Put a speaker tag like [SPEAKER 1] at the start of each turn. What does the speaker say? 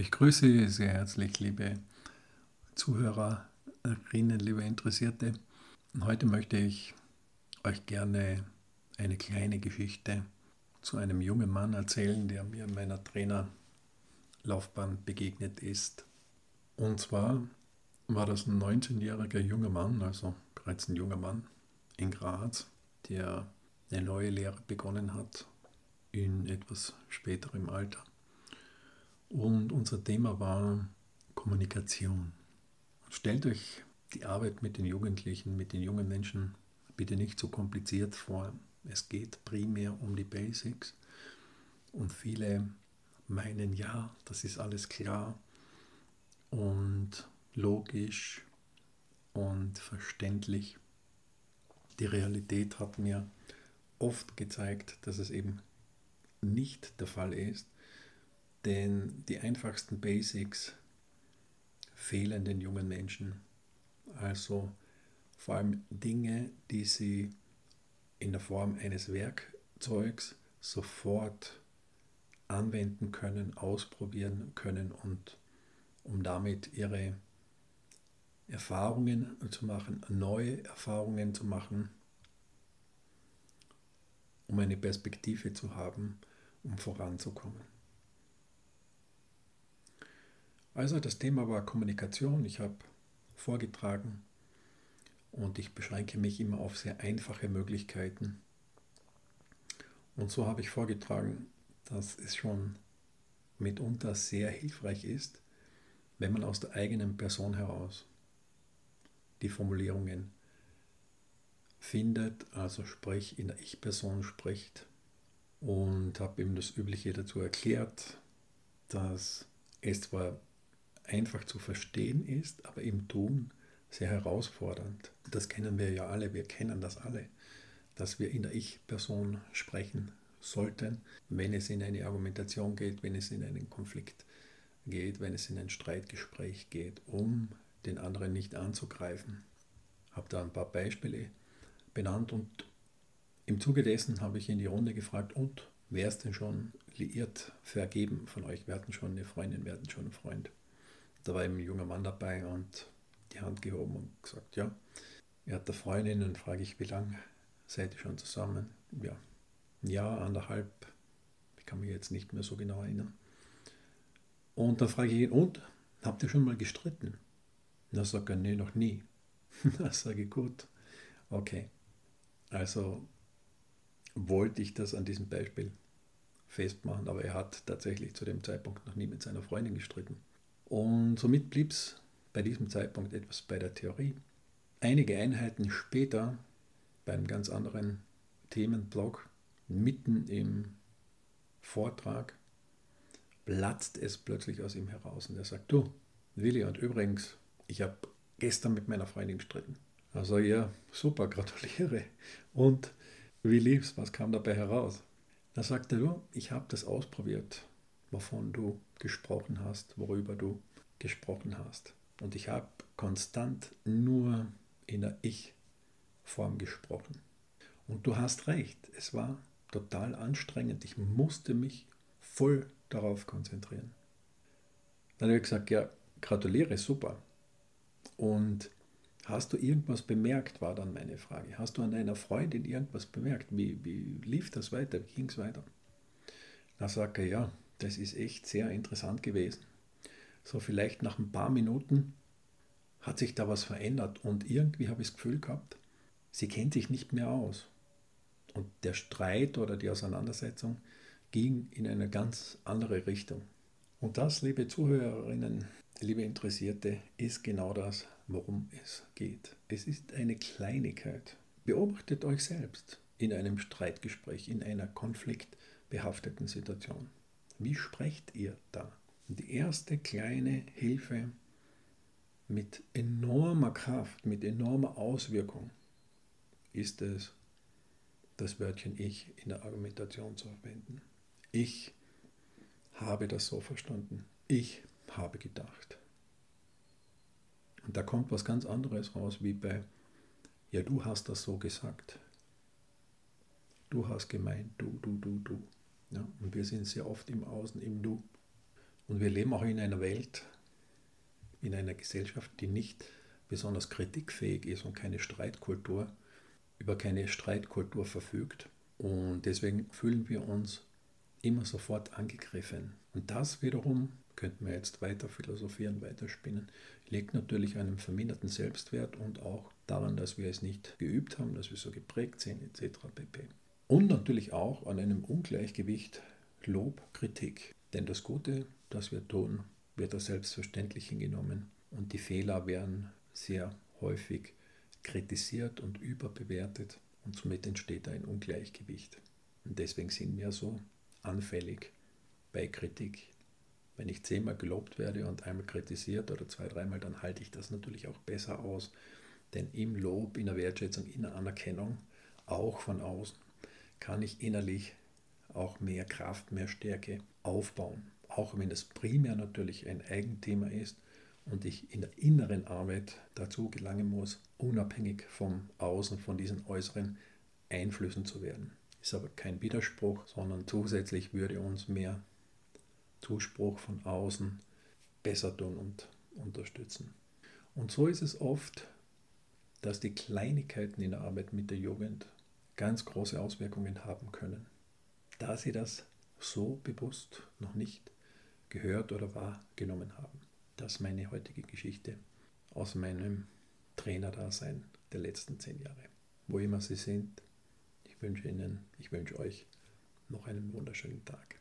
[SPEAKER 1] Ich grüße Sie sehr herzlich, liebe Zuhörerinnen, liebe Interessierte. Heute möchte ich euch gerne eine kleine Geschichte zu einem jungen Mann erzählen, der mir in meiner Trainerlaufbahn begegnet ist. Und zwar war das ein 19-jähriger junger Mann, also bereits ein junger Mann in Graz, der eine neue Lehre begonnen hat in etwas späterem Alter. Und unser Thema war Kommunikation. Stellt euch die Arbeit mit den Jugendlichen, mit den jungen Menschen bitte nicht so kompliziert vor. Es geht primär um die Basics. Und viele meinen, ja, das ist alles klar und logisch und verständlich. Die Realität hat mir oft gezeigt, dass es eben nicht der Fall ist denn die einfachsten Basics fehlen den jungen Menschen. Also vor allem Dinge, die sie in der Form eines Werkzeugs sofort anwenden können, ausprobieren können und um damit ihre Erfahrungen zu machen, neue Erfahrungen zu machen, um eine Perspektive zu haben, um voranzukommen. Also das Thema war Kommunikation. Ich habe vorgetragen und ich beschränke mich immer auf sehr einfache Möglichkeiten. Und so habe ich vorgetragen, dass es schon mitunter sehr hilfreich ist, wenn man aus der eigenen Person heraus die Formulierungen findet, also sprich in der Ich-Person spricht und habe ihm das Übliche dazu erklärt, dass es zwar einfach zu verstehen ist, aber im Tun sehr herausfordernd. Das kennen wir ja alle, wir kennen das alle, dass wir in der Ich-Person sprechen sollten, wenn es in eine Argumentation geht, wenn es in einen Konflikt geht, wenn es in ein Streitgespräch geht, um den anderen nicht anzugreifen. Ich habe da ein paar Beispiele benannt und im Zuge dessen habe ich in die Runde gefragt, und wer ist denn schon liiert, vergeben von euch? Wir hatten schon eine Freundin, wir hatten schon einen Freund da war eben ein junger Mann dabei und die Hand gehoben und gesagt, ja, er hat eine Freundin und frage ich, wie lange seid ihr schon zusammen? Ja, ein Jahr, anderthalb, ich kann mich jetzt nicht mehr so genau erinnern. Und dann frage ich ihn, und, habt ihr schon mal gestritten? Und dann sagt er, nee, noch nie. da sage ich, gut, okay. Also wollte ich das an diesem Beispiel festmachen, aber er hat tatsächlich zu dem Zeitpunkt noch nie mit seiner Freundin gestritten. Und somit blieb es bei diesem Zeitpunkt etwas bei der Theorie. Einige Einheiten später, bei einem ganz anderen Themenblock, mitten im Vortrag, platzt es plötzlich aus ihm heraus und er sagt, du, Willi, und übrigens, ich habe gestern mit meiner Freundin gestritten. Also ja, super, gratuliere. Und wie lief's? Was kam dabei heraus? Da sagte er, du, ich habe das ausprobiert wovon du gesprochen hast, worüber du gesprochen hast. Und ich habe konstant nur in der Ich-Form gesprochen. Und du hast recht, es war total anstrengend. Ich musste mich voll darauf konzentrieren. Dann habe ich gesagt, ja, gratuliere, super. Und hast du irgendwas bemerkt, war dann meine Frage. Hast du an deiner Freundin irgendwas bemerkt? Wie, wie lief das weiter? Wie ging es weiter? Da sagt er, ja, das ist echt sehr interessant gewesen. So vielleicht nach ein paar Minuten hat sich da was verändert und irgendwie habe ich das Gefühl gehabt, sie kennt sich nicht mehr aus. Und der Streit oder die Auseinandersetzung ging in eine ganz andere Richtung. Und das, liebe Zuhörerinnen, liebe Interessierte, ist genau das, worum es geht. Es ist eine Kleinigkeit. Beobachtet euch selbst in einem Streitgespräch, in einer konfliktbehafteten Situation. Wie sprecht ihr da? Die erste kleine Hilfe mit enormer Kraft, mit enormer Auswirkung ist es, das Wörtchen Ich in der Argumentation zu verwenden. Ich habe das so verstanden. Ich habe gedacht. Und da kommt was ganz anderes raus, wie bei, ja, du hast das so gesagt. Du hast gemeint, du, du, du, du. Ja, und wir sind sehr oft im Außen, im Du. Und wir leben auch in einer Welt, in einer Gesellschaft, die nicht besonders kritikfähig ist und keine Streitkultur, über keine Streitkultur verfügt. Und deswegen fühlen wir uns immer sofort angegriffen. Und das wiederum, könnten wir jetzt weiter philosophieren, weiterspinnen, liegt natürlich an einem verminderten Selbstwert und auch daran, dass wir es nicht geübt haben, dass wir so geprägt sind, etc. pp. Und natürlich auch an einem Ungleichgewicht Lob, Kritik. Denn das Gute, das wir tun, wird als selbstverständlich hingenommen und die Fehler werden sehr häufig kritisiert und überbewertet und somit entsteht ein Ungleichgewicht. Und deswegen sind wir so anfällig bei Kritik. Wenn ich zehnmal gelobt werde und einmal kritisiert oder zwei, dreimal, dann halte ich das natürlich auch besser aus. Denn im Lob, in der Wertschätzung, in der Anerkennung, auch von außen, kann ich innerlich auch mehr Kraft, mehr Stärke aufbauen. Auch wenn das primär natürlich ein Eigenthema ist und ich in der inneren Arbeit dazu gelangen muss, unabhängig vom Außen, von diesen äußeren Einflüssen zu werden. Ist aber kein Widerspruch, sondern zusätzlich würde uns mehr Zuspruch von außen besser tun und unterstützen. Und so ist es oft, dass die Kleinigkeiten in der Arbeit mit der Jugend ganz große Auswirkungen haben können, da sie das so bewusst noch nicht gehört oder wahrgenommen haben. Das ist meine heutige Geschichte aus meinem Trainerdasein der letzten zehn Jahre. Wo immer Sie sind, ich wünsche Ihnen, ich wünsche euch noch einen wunderschönen Tag.